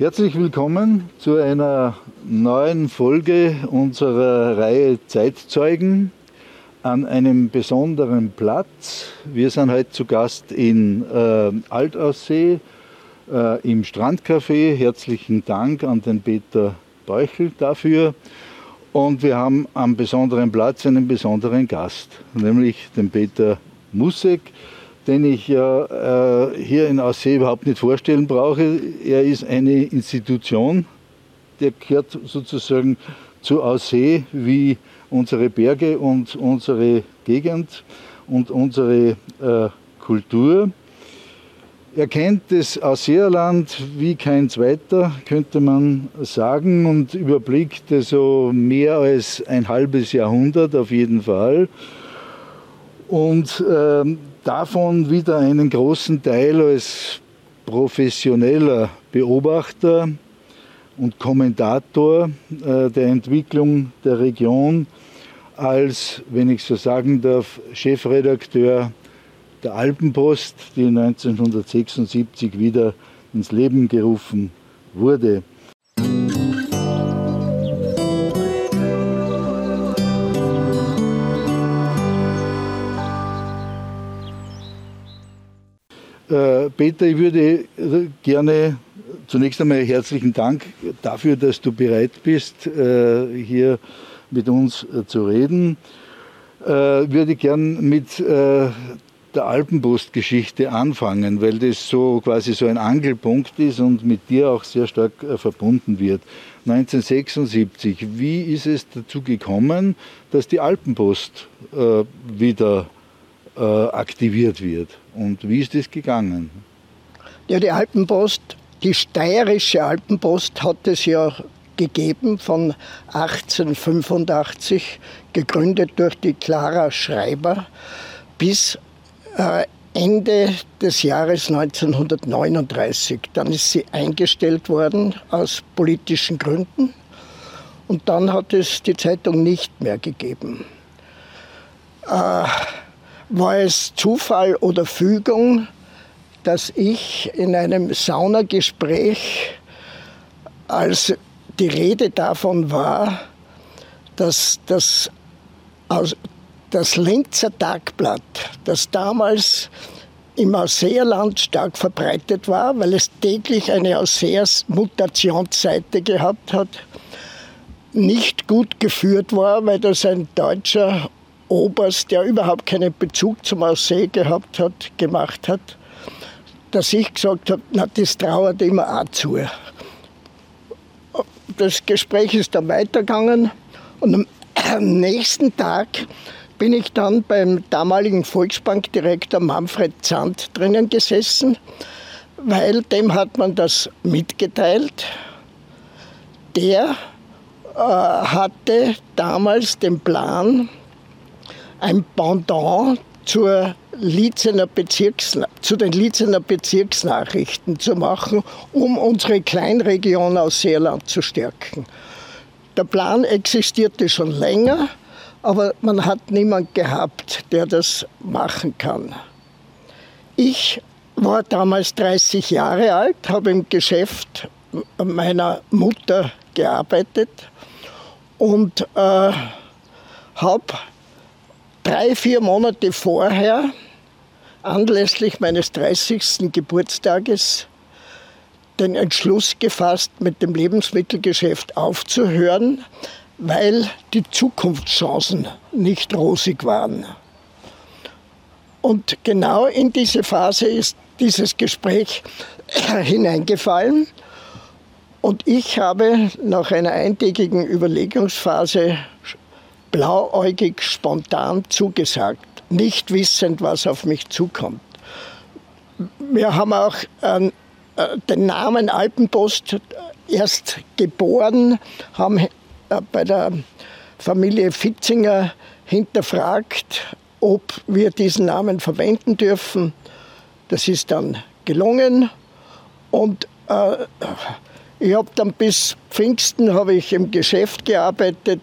Herzlich willkommen zu einer neuen Folge unserer Reihe Zeitzeugen an einem besonderen Platz. Wir sind heute zu Gast in äh, Altaussee äh, im Strandcafé. Herzlichen Dank an den Peter Beuchel dafür. Und wir haben am besonderen Platz einen besonderen Gast, nämlich den Peter Musek den ich ja äh, hier in Aussee überhaupt nicht vorstellen brauche. Er ist eine Institution, der gehört sozusagen zu Aussee wie unsere Berge und unsere Gegend und unsere äh, Kultur. Er kennt das Ausseerland wie kein zweiter, könnte man sagen, und überblickt so mehr als ein halbes Jahrhundert auf jeden Fall. Und ähm, davon wieder einen großen Teil als professioneller Beobachter und Kommentator äh, der Entwicklung der Region, als, wenn ich so sagen darf, Chefredakteur der Alpenpost, die 1976 wieder ins Leben gerufen wurde. Peter, ich würde gerne zunächst einmal herzlichen Dank dafür, dass du bereit bist, äh, hier mit uns äh, zu reden. Ich würde gern mit der Alpenpost-Geschichte anfangen, weil das so quasi so ein Angelpunkt ist und mit dir auch sehr stark verbunden wird. 1976, wie ist es dazu gekommen, dass die Alpenpost wieder aktiviert wird? Und wie ist das gegangen? Ja, die Alpenpost, die steirische Alpenpost hat es ja gegeben von 1885, gegründet durch die Clara Schreiber, bis äh, Ende des Jahres 1939. Dann ist sie eingestellt worden aus politischen Gründen und dann hat es die Zeitung nicht mehr gegeben. Äh, war es Zufall oder Fügung, dass ich in einem Saunagespräch, als die Rede davon war, dass das, das Linzer Tagblatt, das damals im Ausseerland stark verbreitet war, weil es täglich eine Ausseers-Mutationsseite gehabt hat, nicht gut geführt war, weil das ein deutscher Oberst, der überhaupt keinen Bezug zum Aussee gehabt hat, gemacht hat, dass ich gesagt habe, na, das trauert immer auch zu. Das Gespräch ist dann weitergegangen und am nächsten Tag bin ich dann beim damaligen Volksbankdirektor Manfred Zandt drinnen gesessen, weil dem hat man das mitgeteilt. Der äh, hatte damals den Plan, ein Pendant zur Lietzener zu den Lietzener Bezirksnachrichten zu machen, um unsere Kleinregion aus Seerland zu stärken. Der Plan existierte schon länger, aber man hat niemand gehabt, der das machen kann. Ich war damals 30 Jahre alt, habe im Geschäft meiner Mutter gearbeitet und äh, habe drei, vier Monate vorher, anlässlich meines 30. Geburtstages, den Entschluss gefasst, mit dem Lebensmittelgeschäft aufzuhören, weil die Zukunftschancen nicht rosig waren. Und genau in diese Phase ist dieses Gespräch hineingefallen. Und ich habe nach einer eintägigen Überlegungsphase blauäugig spontan zugesagt, nicht wissend, was auf mich zukommt. Wir haben auch äh, den Namen Alpenpost erst geboren, haben äh, bei der Familie Fitzinger hinterfragt, ob wir diesen Namen verwenden dürfen. Das ist dann gelungen und äh, ich habe dann bis Pfingsten habe ich im Geschäft gearbeitet,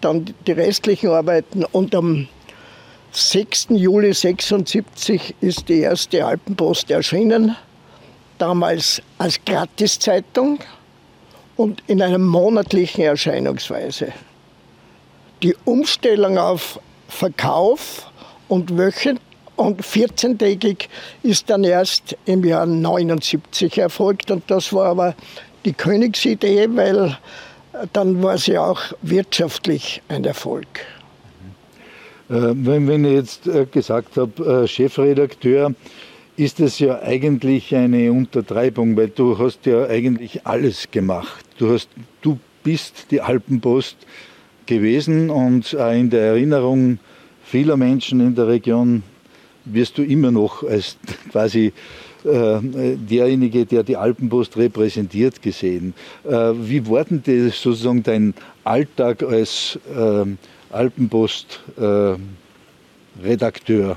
dann die restlichen Arbeiten und am 6. Juli 76 ist die erste Alpenpost erschienen. damals als Gratiszeitung und in einer monatlichen Erscheinungsweise. Die Umstellung auf Verkauf und wöchentlich und 14-tägig ist dann erst im Jahr 79 erfolgt. Und das war aber die Königsidee, weil dann war sie auch wirtschaftlich ein Erfolg. Äh, wenn, wenn ich jetzt äh, gesagt habe, äh, Chefredakteur, ist es ja eigentlich eine Untertreibung, weil du hast ja eigentlich alles gemacht. Du, hast, du bist die Alpenpost gewesen und in der Erinnerung vieler Menschen in der Region wirst du immer noch als quasi derjenige, der die Alpenpost repräsentiert, gesehen. Äh, wie war denn das sozusagen dein Alltag als äh, Alpenpost-Redakteur? Äh,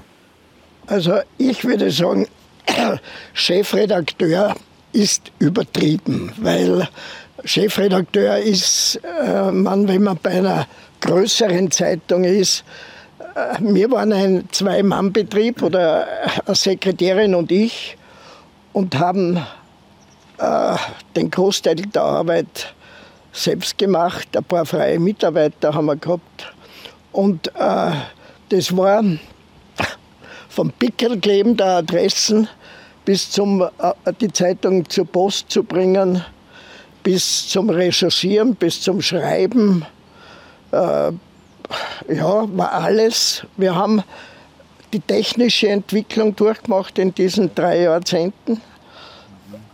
also ich würde sagen, Chefredakteur ist übertrieben, weil Chefredakteur ist äh, man, wenn man bei einer größeren Zeitung ist, wir waren ein Zwei-Mann-Betrieb oder eine Sekretärin und ich und haben äh, den Großteil der Arbeit selbst gemacht. Ein paar freie Mitarbeiter haben wir gehabt. Und äh, das war vom Pickelkleben der Adressen bis zum äh, die Zeitung zur Post zu bringen, bis zum Recherchieren, bis zum Schreiben, äh, ja, war alles. Wir haben die technische Entwicklung durchgemacht in diesen drei Jahrzehnten.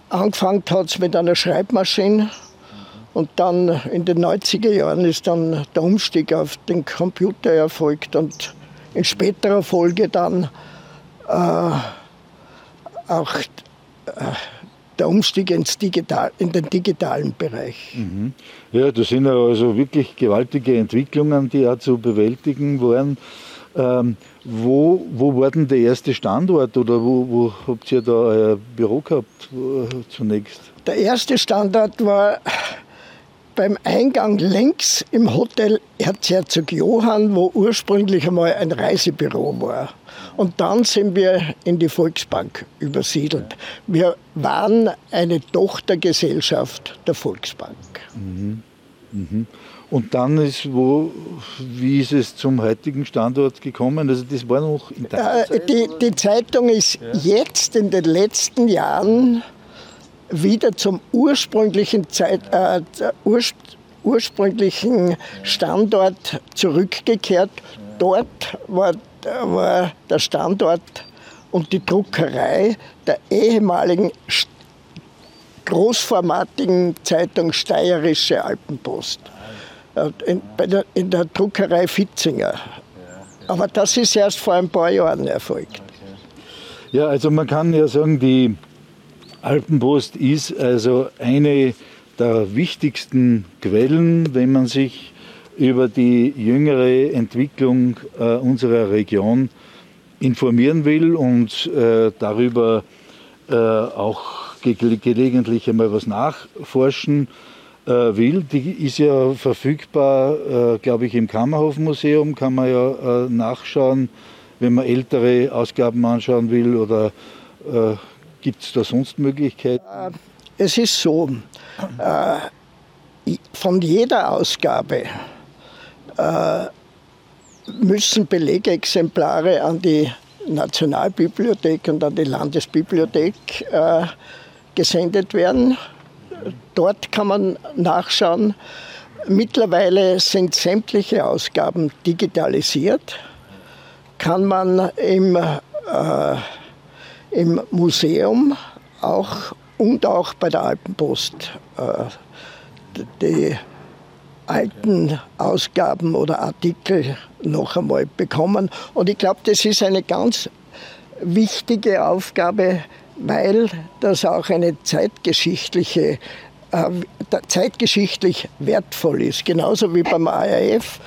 Angefangen hat es mit einer Schreibmaschine und dann in den 90er Jahren ist dann der Umstieg auf den Computer erfolgt und in späterer Folge dann äh, auch äh, der Umstieg ins Digital, in den digitalen Bereich. Mhm. Ja, das sind also wirklich gewaltige Entwicklungen, die auch zu bewältigen waren. Ähm, wo, wo war denn der erste Standort oder wo, wo habt ihr da euer Büro gehabt zunächst? Der erste Standort war beim Eingang links im Hotel Erzherzog Johann, wo ursprünglich einmal ein Reisebüro war. Und dann sind wir in die Volksbank übersiedelt. Wir waren eine Tochtergesellschaft der Volksbank. Mhm. Mhm. Und dann ist wo, wie ist es zum heutigen Standort gekommen? Also das war noch in der äh, die, die Zeitung ist ja. jetzt in den letzten Jahren wieder zum ursprünglichen, Zeit, äh, urs, ursprünglichen Standort zurückgekehrt. Dort war war der Standort und die Druckerei der ehemaligen großformatigen Zeitung Steirische Alpenpost. In, der, in der Druckerei Fitzinger. Aber das ist erst vor ein paar Jahren erfolgt. Ja, also man kann ja sagen, die Alpenpost ist also eine der wichtigsten Quellen, wenn man sich über die jüngere Entwicklung äh, unserer Region informieren will und äh, darüber äh, auch ge gelegentlich einmal was nachforschen will. Die ist ja verfügbar, äh, glaube ich, im Kammerhofmuseum, kann man ja äh, nachschauen, wenn man ältere Ausgaben anschauen will oder gibt es da sonst Möglichkeiten? Es ist so, von jeder Ausgabe äh, müssen Belegexemplare an die Nationalbibliothek und an die Landesbibliothek äh, gesendet werden. Dort kann man nachschauen. Mittlerweile sind sämtliche Ausgaben digitalisiert. Kann man im, äh, im Museum auch und auch bei der Alpenpost äh, die alten Ausgaben oder Artikel noch einmal bekommen. Und ich glaube, das ist eine ganz wichtige Aufgabe, weil das auch eine zeitgeschichtliche, äh, zeitgeschichtlich wertvoll ist. Genauso wie beim ARF,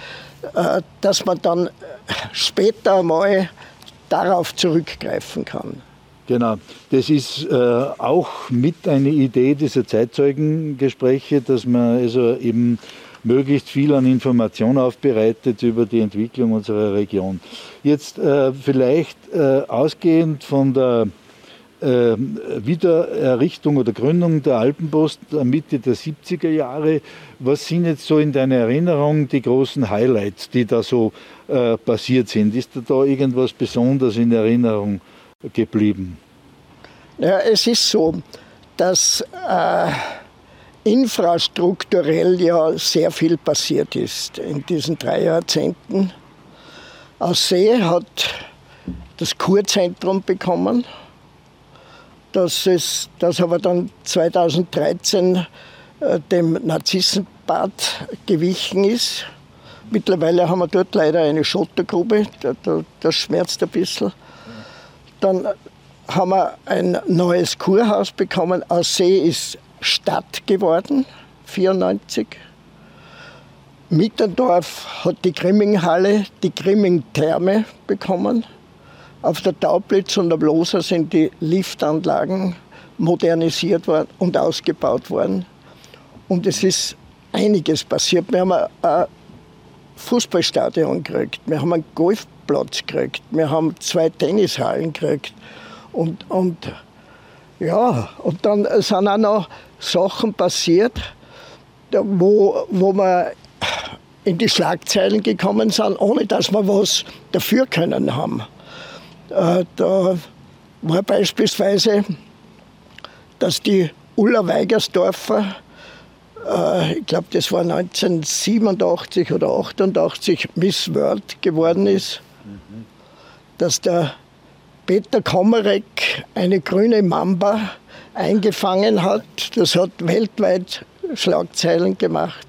äh, dass man dann später einmal darauf zurückgreifen kann. Genau, das ist äh, auch mit eine Idee dieser Zeitzeugengespräche, dass man also eben möglichst viel an Information aufbereitet über die Entwicklung unserer Region. Jetzt äh, vielleicht äh, ausgehend von der äh, Wiedererrichtung oder Gründung der Alpenpost Mitte der 70er Jahre. Was sind jetzt so in deiner Erinnerung die großen Highlights, die da so äh, passiert sind? Ist da irgendwas besonders in Erinnerung geblieben? Ja, es ist so, dass äh, infrastrukturell ja sehr viel passiert ist in diesen drei Jahrzehnten. Aussee hat das Kurzentrum bekommen, das, ist, das aber dann 2013 äh, dem Narzissenbad gewichen ist. Mittlerweile haben wir dort leider eine Schottergrube, das schmerzt ein bisschen. Dann haben wir ein neues Kurhaus bekommen. Aussee ist Stadt geworden, 94. Mittendorf hat die Grimminghalle, die Grimming-Therme bekommen. Auf der Taublitz und am Loser sind die Liftanlagen modernisiert worden und ausgebaut worden. Und es ist einiges passiert. Wir haben ein Fußballstadion gekriegt, wir haben einen Golfplatz gekriegt, wir haben zwei Tennishallen gekriegt. Und, und ja, und dann sind auch noch Sachen passiert, wo, wo wir in die Schlagzeilen gekommen sind, ohne dass wir was dafür können haben. Äh, da war beispielsweise, dass die Ulla Weigersdorfer, äh, ich glaube, das war 1987 oder 88, Miss World geworden ist, dass der Peter Komarek eine grüne Mamba eingefangen hat. Das hat weltweit Schlagzeilen gemacht.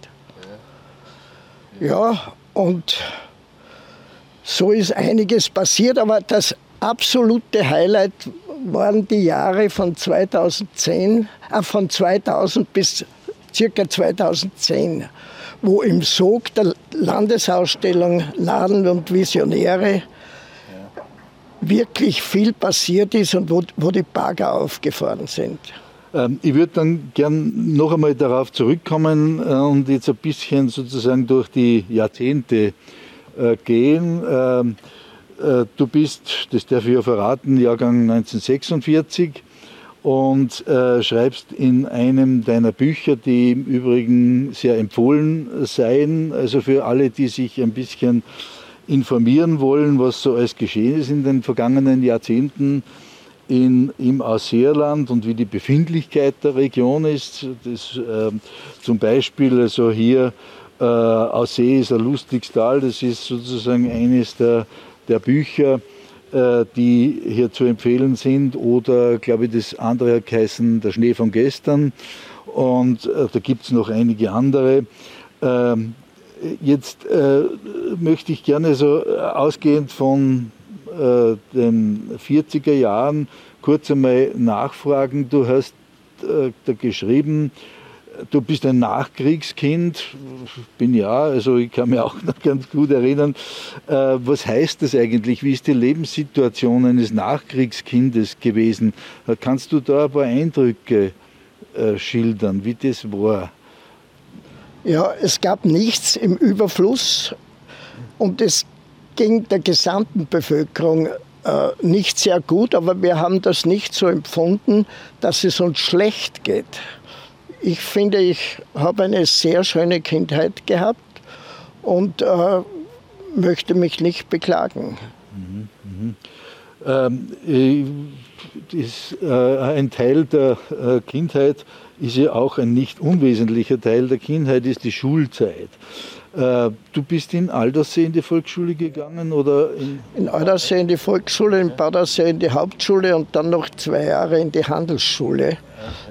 Ja, und so ist einiges passiert, aber das absolute Highlight waren die Jahre von 2010, äh, von 2000 bis circa 2010, wo im Sog der Landesausstellung Laden und Visionäre wirklich viel passiert ist und wo, wo die Bagger aufgefahren sind. Ähm, ich würde dann gern noch einmal darauf zurückkommen äh, und jetzt ein bisschen sozusagen durch die Jahrzehnte äh, gehen. Äh, du bist, das darf ich ja verraten, Jahrgang 1946 und äh, schreibst in einem deiner Bücher, die im Übrigen sehr empfohlen seien, also für alle, die sich ein bisschen informieren wollen, was so alles geschehen ist in den vergangenen Jahrzehnten in, im Ausseerland und wie die Befindlichkeit der Region ist. Das, äh, zum Beispiel also hier äh, Aussee ist ein lustiges Tal, das ist sozusagen eines der der Bücher, äh, die hier zu empfehlen sind. Oder, glaube ich, das andere hat geheißen Der Schnee von gestern. Und äh, da gibt es noch einige andere. Ähm, jetzt äh, möchte ich gerne so ausgehend von den 40er Jahren kurz einmal nachfragen. Du hast da geschrieben, du bist ein Nachkriegskind, bin ja, also ich kann mich auch noch ganz gut erinnern. Äh, was heißt das eigentlich? Wie ist die Lebenssituation eines Nachkriegskindes gewesen? Äh, kannst du da ein paar Eindrücke äh, schildern, wie das war? Ja, es gab nichts im Überfluss und es ging der gesamten Bevölkerung nicht sehr gut, aber wir haben das nicht so empfunden, dass es uns schlecht geht. Ich finde, ich habe eine sehr schöne Kindheit gehabt und äh, möchte mich nicht beklagen. Mhm, mhm. Ähm, äh, ist, äh, ein Teil der äh, Kindheit ist ja auch ein nicht unwesentlicher Teil der Kindheit, ist die Schulzeit. Äh, du bist in Aldersee in die Volksschule gegangen oder? In, in Aldersee in die Volksschule, in Badersee in die Hauptschule und dann noch zwei Jahre in die Handelsschule,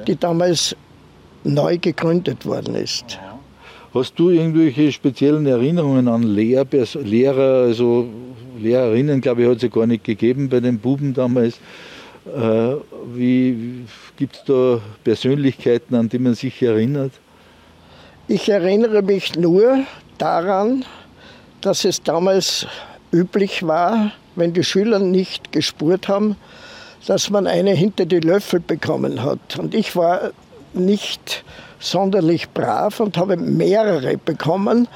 die damals neu gegründet worden ist. Hast du irgendwelche speziellen Erinnerungen an Lehr Lehrer, also Lehrerinnen, glaube ich, hat es ja gar nicht gegeben bei den Buben damals. Äh, wie gibt es da Persönlichkeiten, an die man sich erinnert? Ich erinnere mich nur daran, dass es damals üblich war, wenn die Schüler nicht gespurt haben, dass man eine hinter die Löffel bekommen hat. Und ich war nicht sonderlich brav und habe mehrere bekommen.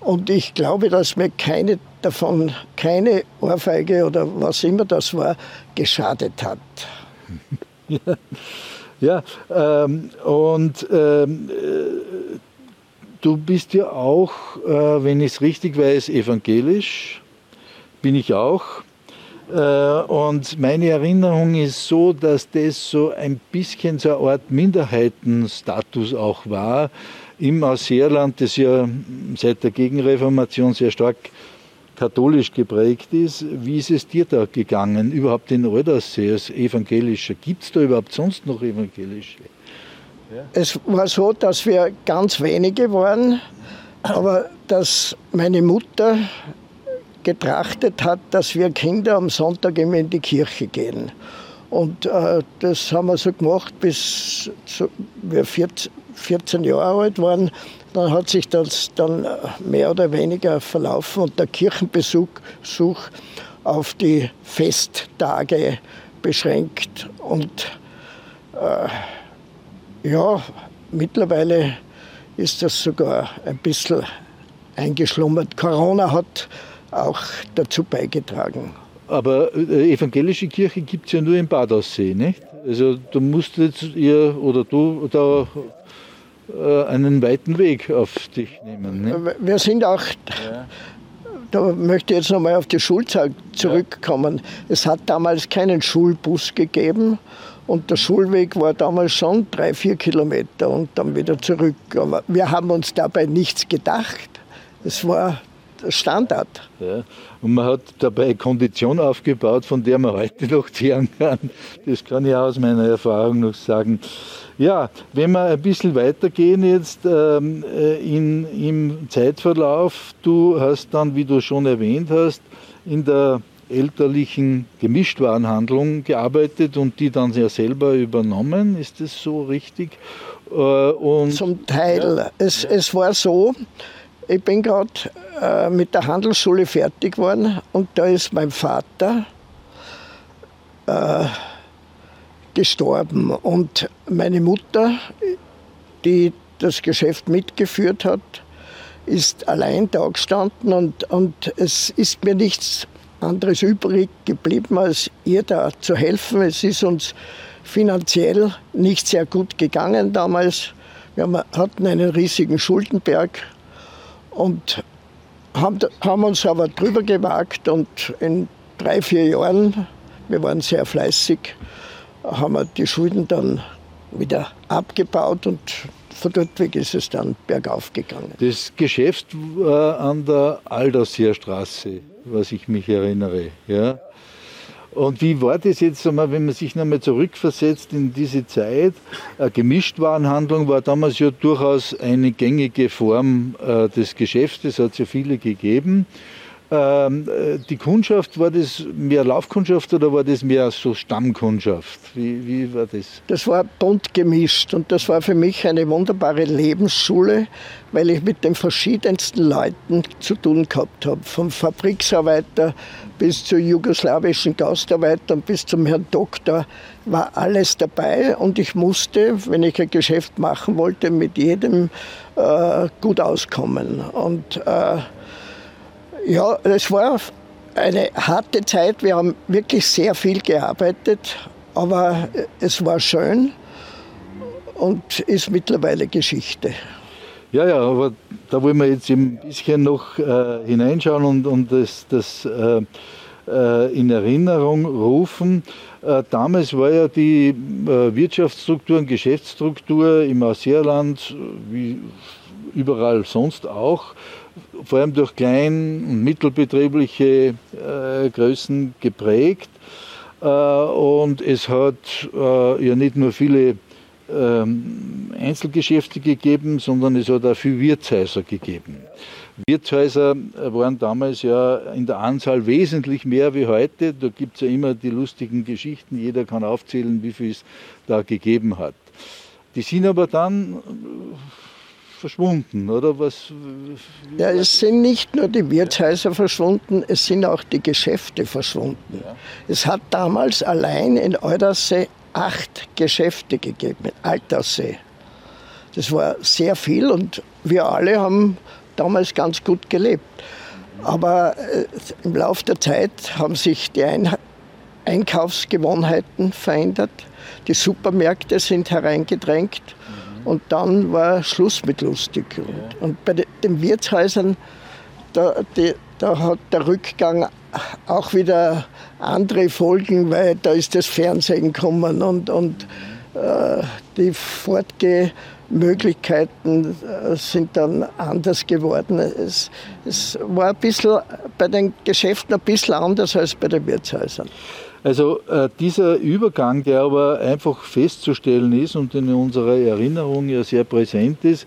Und ich glaube, dass mir keine davon, keine Ohrfeige oder was immer das war, geschadet hat. Ja, ja ähm, und ähm, äh, du bist ja auch, äh, wenn ich es richtig weiß, evangelisch. Bin ich auch. Äh, und meine Erinnerung ist so, dass das so ein bisschen so eine Art Minderheitenstatus auch war im Ausseerland, das ja seit der Gegenreformation sehr stark katholisch geprägt ist. Wie ist es dir da gegangen, überhaupt in Aldersee als Evangelischer? Gibt es da überhaupt sonst noch Evangelische? Es war so, dass wir ganz wenige waren, aber dass meine Mutter getrachtet hat, dass wir Kinder am Sonntag immer in die Kirche gehen. Und äh, das haben wir so gemacht, bis wir 14, 14 Jahre alt waren. Dann hat sich das dann äh, mehr oder weniger verlaufen und der Kirchenbesuch auf die Festtage beschränkt. Und äh, ja, mittlerweile ist das sogar ein bisschen eingeschlummert. Corona hat auch dazu beigetragen. Aber äh, evangelische Kirche gibt es ja nur im Badaussee, nicht? Also du musst jetzt ihr oder du da äh, einen weiten Weg auf dich nehmen. Ne? Wir sind auch, ja. da möchte ich jetzt nochmal auf die Schulzeit zurückkommen. Ja. Es hat damals keinen Schulbus gegeben und der Schulweg war damals schon drei, vier Kilometer und dann wieder zurück. Aber wir haben uns dabei nichts gedacht. Es war Standard. Ja. Und man hat dabei Kondition aufgebaut, von der man heute noch zehren kann. Das kann ich aus meiner Erfahrung noch sagen. Ja, wenn wir ein bisschen weitergehen jetzt ähm, äh, in, im Zeitverlauf, du hast dann, wie du schon erwähnt hast, in der elterlichen Gemischtwarenhandlung gearbeitet und die dann ja selber übernommen. Ist das so richtig? Äh, und, Zum Teil. Ja. Es, es war so, ich bin gerade äh, mit der Handelsschule fertig geworden und da ist mein Vater äh, gestorben. Und meine Mutter, die das Geschäft mitgeführt hat, ist allein da gestanden und, und es ist mir nichts anderes übrig geblieben, als ihr da zu helfen. Es ist uns finanziell nicht sehr gut gegangen damals. Wir hatten einen riesigen Schuldenberg und haben, haben uns aber drüber gewagt und in drei, vier Jahren, wir waren sehr fleißig, haben wir die Schulden dann wieder abgebaut und von dort weg ist es dann bergauf gegangen. Das Geschäft war an der Alderseerstraße, was ich mich erinnere. Ja? Und wie war das jetzt, wenn man sich nochmal zurückversetzt in diese Zeit? Gemischtwarenhandlung war damals ja durchaus eine gängige Form äh, des Geschäftes, hat es ja viele gegeben. Ähm, äh, die Kundschaft, war das mehr Laufkundschaft oder war das mehr so Stammkundschaft? Wie, wie war das? Das war bunt gemischt und das war für mich eine wunderbare Lebensschule, weil ich mit den verschiedensten Leuten zu tun gehabt habe. Vom Fabriksarbeiter bis zu jugoslawischen Gastarbeitern bis zum Herrn Doktor war alles dabei und ich musste, wenn ich ein Geschäft machen wollte, mit jedem äh, gut auskommen. Und äh, ja, es war eine harte Zeit. Wir haben wirklich sehr viel gearbeitet, aber es war schön und ist mittlerweile Geschichte. Ja, ja, aber da wollen wir jetzt ein bisschen noch äh, hineinschauen und, und das, das äh, äh in Erinnerung rufen. Äh, damals war ja die äh, Wirtschaftsstruktur und Geschäftsstruktur im Ausseerland, wie überall sonst auch, vor allem durch klein- und mittelbetriebliche äh, Größen geprägt. Äh, und es hat äh, ja nicht nur viele ähm, Einzelgeschäfte gegeben, sondern es hat auch viele Wirtshäuser gegeben. Wirtshäuser waren damals ja in der Anzahl wesentlich mehr wie heute. Da gibt es ja immer die lustigen Geschichten. Jeder kann aufzählen, wie viel es da gegeben hat. Die sind aber dann verschwunden, oder? Was, ja, es sind nicht nur die Wirtshäuser verschwunden, es sind auch die Geschäfte verschwunden. Ja. Es hat damals allein in Eudersee acht Geschäfte gegeben, in Alterssee. Das war sehr viel und wir alle haben damals ganz gut gelebt. Aber äh, im Laufe der Zeit haben sich die Einkaufsgewohnheiten verändert. Die Supermärkte sind hereingedrängt. Und dann war Schluss mit lustig. Und, und, bei den Wirtshäusern, da, die, da hat der Rückgang auch wieder andere Folgen, weil da ist das Fernsehen gekommen und, und äh, die Fortgehmöglichkeiten äh, sind dann anders geworden. Es, es war ein bisschen bei den Geschäften ein bisschen anders als bei den Wirtshäusern. Also äh, dieser Übergang, der aber einfach festzustellen ist und in unserer Erinnerung ja sehr präsent ist,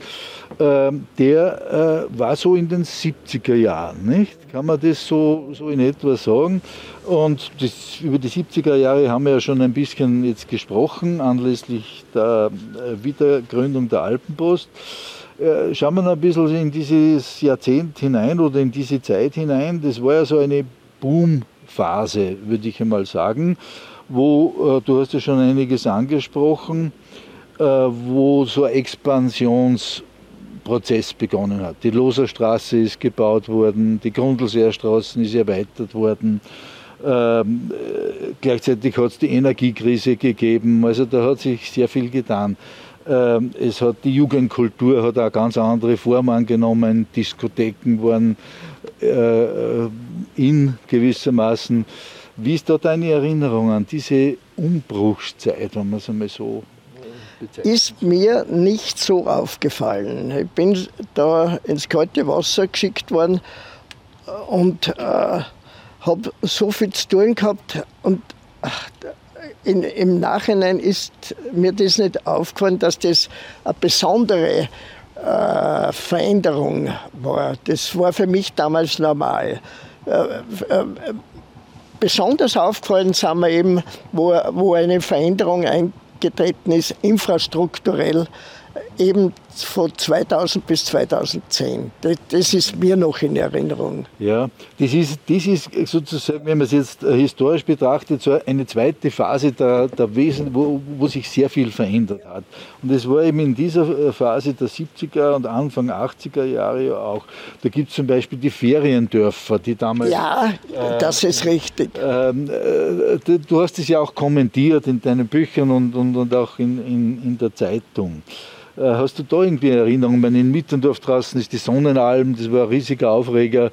äh, der äh, war so in den 70er Jahren, nicht? Kann man das so, so in etwa sagen? Und das, über die 70er Jahre haben wir ja schon ein bisschen jetzt gesprochen, anlässlich der äh, Wiedergründung der Alpenpost. Äh, schauen wir noch ein bisschen in dieses Jahrzehnt hinein oder in diese Zeit hinein. Das war ja so eine Boom- Phase, würde ich einmal sagen, wo, äh, du hast ja schon einiges angesprochen, äh, wo so ein Expansionsprozess begonnen hat. Die Loserstraße ist gebaut worden, die Grundlseerstraßen ist erweitert worden. Ähm, äh, gleichzeitig hat es die Energiekrise gegeben, also da hat sich sehr viel getan. Ähm, es hat die Jugendkultur hat auch ganz andere Form angenommen, Diskotheken waren äh, in gewissermaßen. Wie ist da deine Erinnerung an diese Umbruchszeit, wenn man es einmal so bezeichnet? Ist mir nicht so aufgefallen. Ich bin da ins kalte Wasser geschickt worden und äh, habe so viel zu tun gehabt und in, im Nachhinein ist mir das nicht aufgefallen, dass das eine besondere äh, Veränderung war. Das war für mich damals normal. Äh, äh, besonders aufgefallen sind wir eben, wo, wo eine Veränderung eingetreten ist, infrastrukturell, eben von 2000 bis 2010. Das, ist mir noch in Erinnerung. Ja, das ist, das ist sozusagen, wenn man es jetzt äh, historisch betrachtet, so eine zweite Phase der, der Wesen, wo, wo sich sehr viel verändert hat. Und es war eben in dieser äh, Phase der 70er und Anfang 80er Jahre auch. Da gibt es zum Beispiel die Feriendörfer, die damals. Ja, äh, das ist richtig. Ähm, äh, du hast es ja auch kommentiert in deinen Büchern und, und, und auch in, in, in der Zeitung. Äh, hast du da irgendwie Erinnerungen? Meine, in Mitterndorf draußen ist die Sonnenalm, das war ein riesiger Aufreger.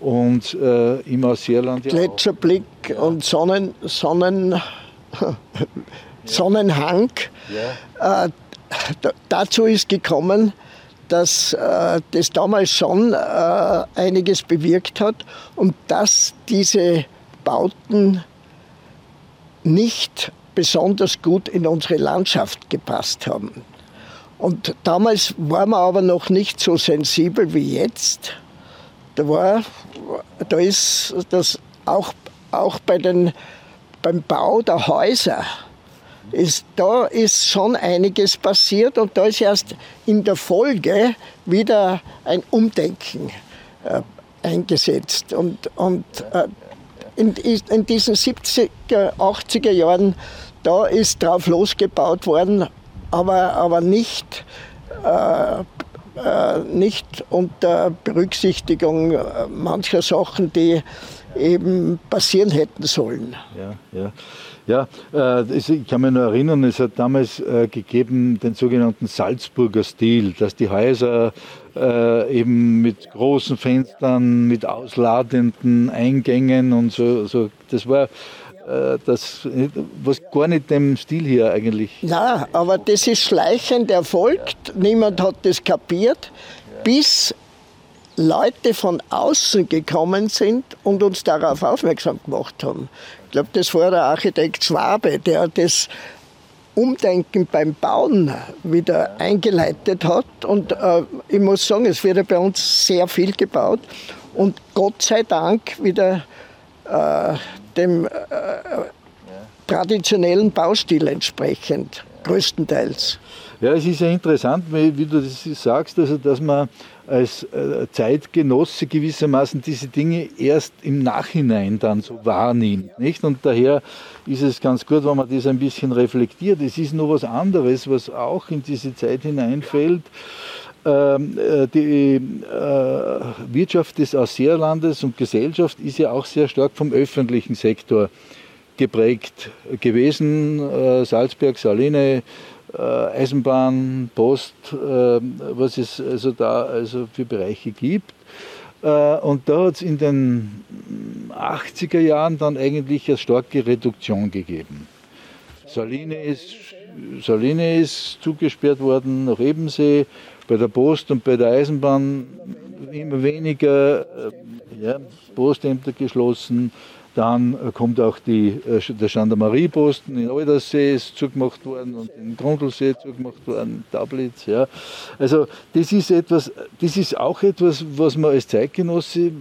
Und äh, im Ausseerland. Ja Gletscherblick ja. und Sonnen, Sonnen, Sonnenhang. Ja. Äh, dazu ist gekommen, dass äh, das damals schon äh, einiges bewirkt hat und dass diese Bauten nicht besonders gut in unsere Landschaft gepasst haben. Und damals war man aber noch nicht so sensibel wie jetzt. Da, war, da ist das auch, auch bei den, beim Bau der Häuser, ist, da ist schon einiges passiert und da ist erst in der Folge wieder ein Umdenken äh, eingesetzt. Und, und äh, in, in diesen 70er, 80er Jahren, da ist drauf losgebaut worden, aber, aber nicht, äh, äh, nicht unter Berücksichtigung äh, mancher Sachen, die eben passieren hätten sollen. Ja, ja. Ja, äh, ich kann mich nur erinnern, es hat damals äh, gegeben den sogenannten Salzburger Stil, dass die Häuser äh, eben mit großen Fenstern, mit ausladenden Eingängen und so, so das war das, was gar nicht dem Stil hier eigentlich. Ja, aber das ist schleichend erfolgt. Niemand hat das kapiert, bis Leute von außen gekommen sind und uns darauf aufmerksam gemacht haben. Ich glaube, das war der Architekt Schwabe, der das Umdenken beim Bauen wieder eingeleitet hat. Und äh, ich muss sagen, es wird ja bei uns sehr viel gebaut und Gott sei Dank wieder äh, dem äh, traditionellen Baustil entsprechend, größtenteils. Ja, es ist ja interessant, wie du das sagst, also dass man als äh, Zeitgenosse gewissermaßen diese Dinge erst im Nachhinein dann so wahrnimmt. Nicht? Und daher ist es ganz gut, wenn man das ein bisschen reflektiert. Es ist noch was anderes, was auch in diese Zeit hineinfällt. Ähm, äh, die äh, Wirtschaft des Ausseerlandes und Gesellschaft ist ja auch sehr stark vom öffentlichen Sektor geprägt gewesen. Äh, Salzberg, Saline, Eisenbahn, Post, was es also da also für Bereiche gibt. Und da hat es in den 80er Jahren dann eigentlich eine starke Reduktion gegeben. Saline ist, Saline ist zugesperrt worden nach Ebensee, bei der Post und bei der Eisenbahn immer weniger äh, ja, Postämter geschlossen. Dann kommt auch die, äh, der Gendarmerieposten in Aldersee ist zugemacht worden und in Grundlsee zugemacht worden, Tablitz. Ja. Also das ist etwas, das ist auch etwas, was man als Zeitgenosse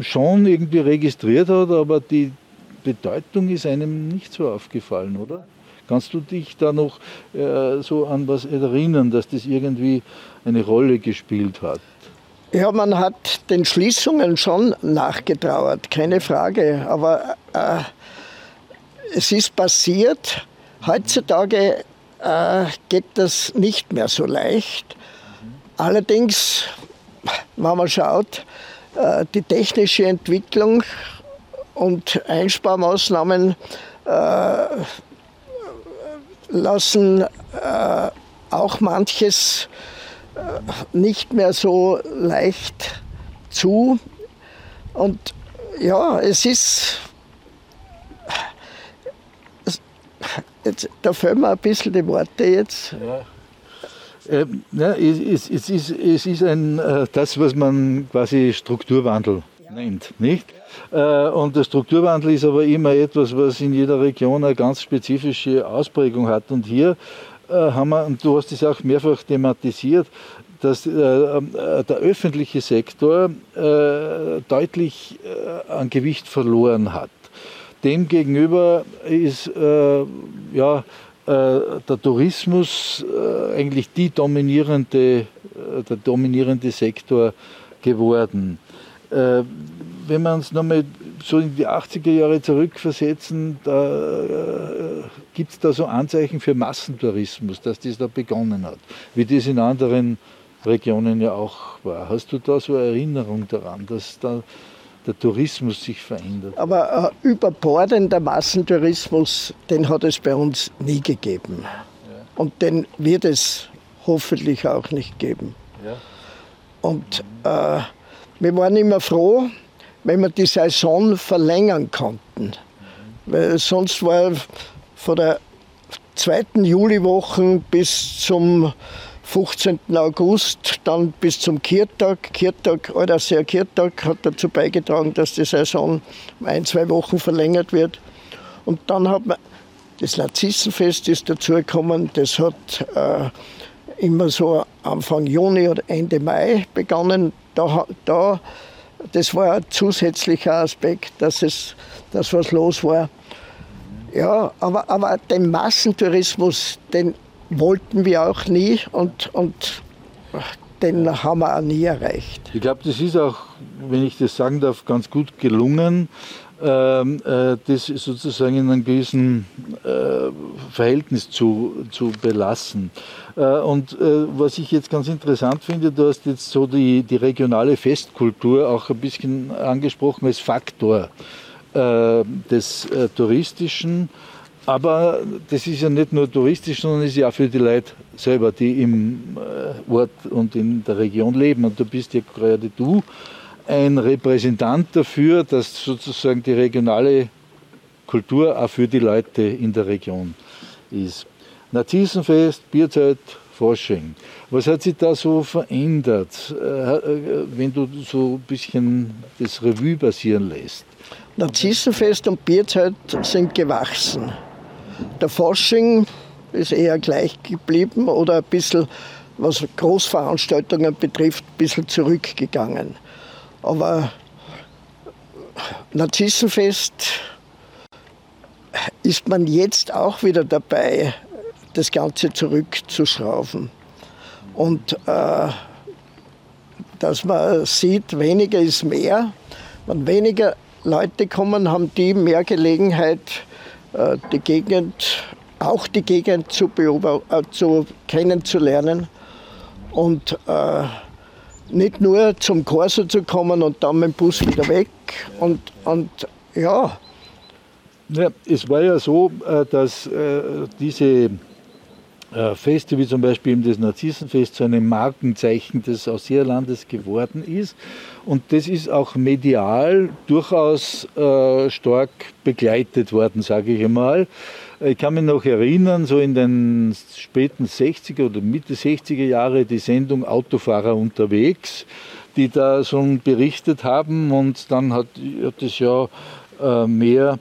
schon irgendwie registriert hat, aber die Bedeutung ist einem nicht so aufgefallen, oder? Kannst du dich da noch äh, so an was erinnern, dass das irgendwie eine Rolle gespielt hat? Ja, man hat den Schließungen schon nachgetrauert, keine Frage. Aber äh, es ist passiert. Heutzutage äh, geht das nicht mehr so leicht. Allerdings, wenn man schaut, äh, die technische Entwicklung und Einsparmaßnahmen äh, lassen äh, auch manches äh, nicht mehr so leicht zu. Und ja, es ist. Jetzt, da fehlen mir ein bisschen die Worte jetzt. Ja. Ähm, ja, es, es, ist, es ist ein, äh, das, was man quasi Strukturwandel nennt, nicht? Äh, und der Strukturwandel ist aber immer etwas, was in jeder Region eine ganz spezifische Ausprägung hat. Und hier äh, haben wir, und du hast es auch mehrfach thematisiert, dass äh, der öffentliche Sektor deutlich an Gewicht verloren hat. Demgegenüber ist ja, der Tourismus eigentlich die dominierende, der dominierende Sektor geworden wenn wir uns nochmal so in die 80er Jahre zurückversetzen, da äh, gibt es da so Anzeichen für Massentourismus, dass das da begonnen hat, wie das in anderen Regionen ja auch war. Hast du da so Erinnerung daran, dass da der Tourismus sich verändert? Aber äh, überbordender Massentourismus, den hat es bei uns nie gegeben. Ja. Und den wird es hoffentlich auch nicht geben. Ja. Und äh, wir waren immer froh, wenn wir die Saison verlängern konnten. Weil sonst war von der zweiten Juliwoche bis zum 15. August, dann bis zum Kirtag. Kirtag, oder sehr Kirtag hat dazu beigetragen, dass die Saison um ein, zwei Wochen verlängert wird. Und dann hat man das Narzissenfest ist dazugekommen, das hat äh, immer so Anfang Juni oder Ende Mai begonnen. Da, da das war ein zusätzlicher Aspekt, dass, es, dass was los war. Ja, aber, aber den Massentourismus, den wollten wir auch nie und, und den haben wir auch nie erreicht. Ich glaube, das ist auch, wenn ich das sagen darf, ganz gut gelungen. Ähm, äh, das sozusagen in einem gewissen äh, Verhältnis zu, zu belassen. Äh, und was ich jetzt ganz interessant finde, du hast jetzt so die, die regionale Festkultur auch ein bisschen angesprochen als Faktor des Touristischen. Aber das ist ja nicht nur touristisch, sondern ist ja auch für die Leute selber, die im Ort und in der Region leben. Und du bist ja gerade du ein Repräsentant dafür, dass sozusagen die regionale Kultur auch für die Leute in der Region ist. Narzissenfest, Bierzeit, Forschung. Was hat sich da so verändert, äh, äh, wenn du so ein bisschen das Revue passieren lässt? Narzissenfest und Bierzeit sind gewachsen. Der Forschung ist eher gleich geblieben oder ein bisschen, was Großveranstaltungen betrifft, ein bisschen zurückgegangen. Aber Narzissenfest ist man jetzt auch wieder dabei, das Ganze zurückzuschrauben. Und äh, dass man sieht, weniger ist mehr. Wenn weniger Leute kommen, haben die mehr Gelegenheit, äh, die Gegend, auch die Gegend zu, äh, zu kennenzulernen. Und äh, nicht nur zum Corso zu kommen und dann mit dem Bus wieder weg. Und, und ja, Ja, es war ja so, äh, dass äh, diese äh, Feste wie zum Beispiel das Narzissenfest zu einem Markenzeichen des Ausseerlandes geworden ist. Und das ist auch medial durchaus stark begleitet worden, sage ich einmal. Ich kann mich noch erinnern, so in den späten 60er oder Mitte 60er Jahre die Sendung Autofahrer unterwegs, die da schon berichtet haben und dann hat, hat es ja mehr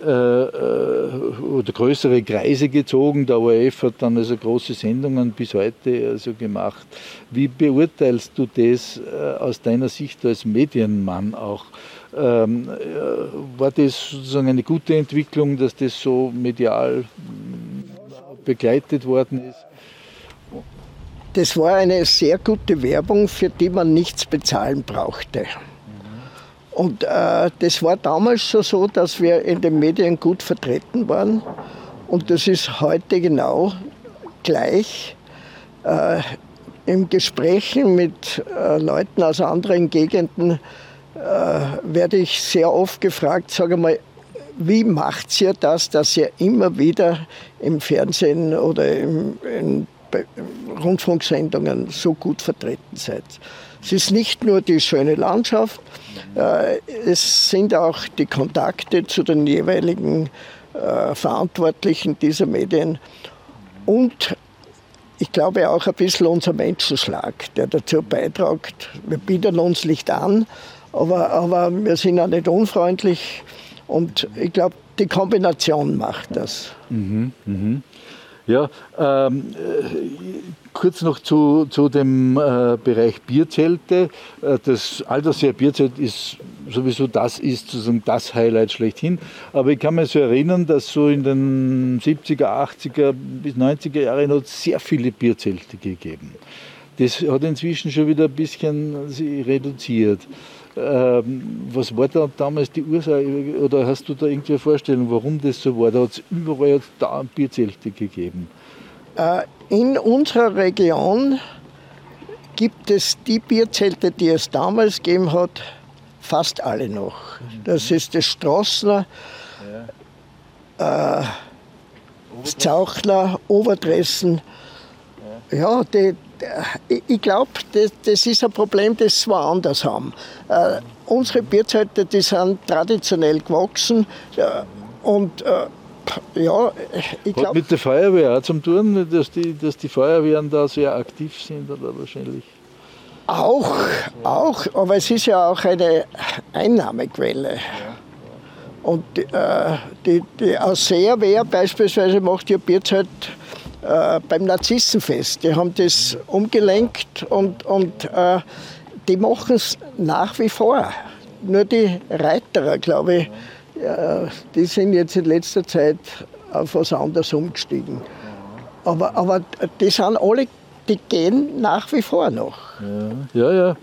äh, äh, oder größere Kreise gezogen. Der ORF hat dann also große Sendungen bis heute also gemacht. Wie beurteilst du das äh, aus deiner Sicht als Medienmann auch? Ähm, war das sozusagen eine gute Entwicklung, dass das so medial begleitet worden ist? Das war eine sehr gute Werbung, für die man nichts bezahlen brauchte. Und äh, das war damals schon so, dass wir in den Medien gut vertreten waren. Und das ist heute genau gleich. Äh, Im Gesprächen mit äh, Leuten aus anderen Gegenden äh, werde ich sehr oft gefragt, sage mal, wie macht ihr das, dass ihr immer wieder im Fernsehen oder im, in Rundfunksendungen so gut vertreten seid? Es ist nicht nur die schöne Landschaft, äh, es sind auch die Kontakte zu den jeweiligen äh, Verantwortlichen dieser Medien und ich glaube auch ein bisschen unser Menschenschlag, der dazu beiträgt. Wir bieten uns nicht an, aber, aber wir sind auch nicht unfreundlich und ich glaube, die Kombination macht das. Mhm, mh. Ja, ähm, äh, kurz noch zu, zu dem äh, Bereich Bierzelte. Äh, das Altersjahr Bierzelt ist sowieso das ist sozusagen das Highlight schlechthin. Aber ich kann mich so erinnern, dass so in den 70er, 80er bis 90er Jahren hat sehr viele Bierzelte gegeben. Das hat inzwischen schon wieder ein bisschen reduziert. Ähm, was war da damals die Ursache oder hast du da irgendwie eine Vorstellung, warum das so war? Da hat es überall da Bierzelte gegeben. Äh, in unserer Region gibt es die Bierzelte, die es damals gegeben hat, fast alle noch. Das ist das Straßner, ja. äh, das Zauchler, Oberdressen. Ja, die, ich glaube, das, das, ist ein Problem, das wir anders haben. Äh, unsere Bierzelte, die sind traditionell gewachsen äh, und äh, ja, ich glaube. mit der Feuerwehr auch zum tun, dass die, dass die Feuerwehren da sehr aktiv sind oder wahrscheinlich? Auch, auch, aber es ist ja auch eine Einnahmequelle. Und äh, die, die Ausseherwehr beispielsweise macht ja Bierzeit äh, beim Narzissenfest. Die haben das umgelenkt und, und äh, die machen es nach wie vor. Nur die Reiterer, glaube ich, äh, die sind jetzt in letzter Zeit auf was anderes umgestiegen. Aber, aber die sind alle, die gehen nach wie vor noch. Ja, ja.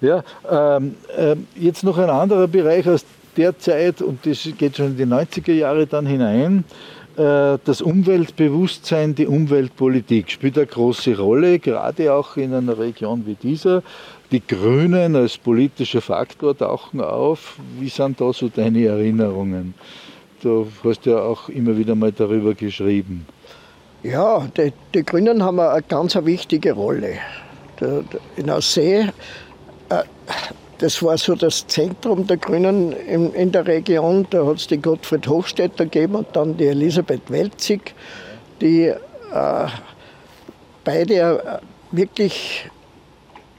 ja. ja ähm, äh, jetzt noch ein anderer Bereich aus der Zeit, und das geht schon in die 90er Jahre dann hinein. Äh, das Umweltbewusstsein, die Umweltpolitik spielt eine große Rolle, gerade auch in einer Region wie dieser. Die Grünen als politischer Faktor tauchen auf. Wie sind da so deine Erinnerungen? Du hast ja auch immer wieder mal darüber geschrieben. Ja, die, die Grünen haben eine ganz wichtige Rolle. In Aussee äh, das war so das Zentrum der Grünen in, in der Region. Da hat es die Gottfried Hochstädter gegeben und dann die Elisabeth Welzig, die äh, beide äh, wirklich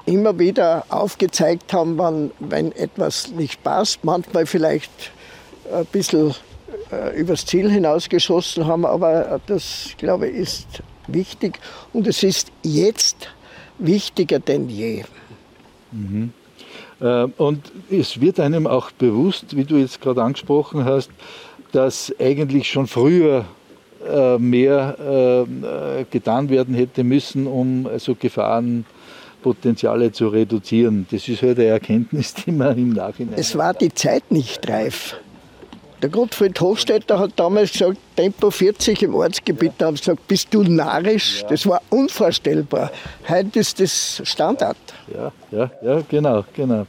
immer wieder aufgezeigt haben, wann, wenn etwas nicht passt. Manchmal vielleicht ein bisschen äh, übers Ziel hinausgeschossen haben, aber das, glaube ich, ist wichtig und es ist jetzt wichtiger denn je. Mhm. Äh, und es wird einem auch bewusst, wie du jetzt gerade angesprochen hast, dass eigentlich schon früher äh, mehr äh, getan werden hätte müssen, um so Gefahrenpotenziale zu reduzieren. Das ist halt eine Erkenntnis, die man im Nachhinein. Es war die Zeit nicht reif. Der Gottfried Hofstädter hat damals gesagt, Tempo 40 im Ortsgebiet. Da haben sie gesagt, bist du narrisch? Das war unvorstellbar. Heute ist das Standard. Ja, ja, ja, genau, genau.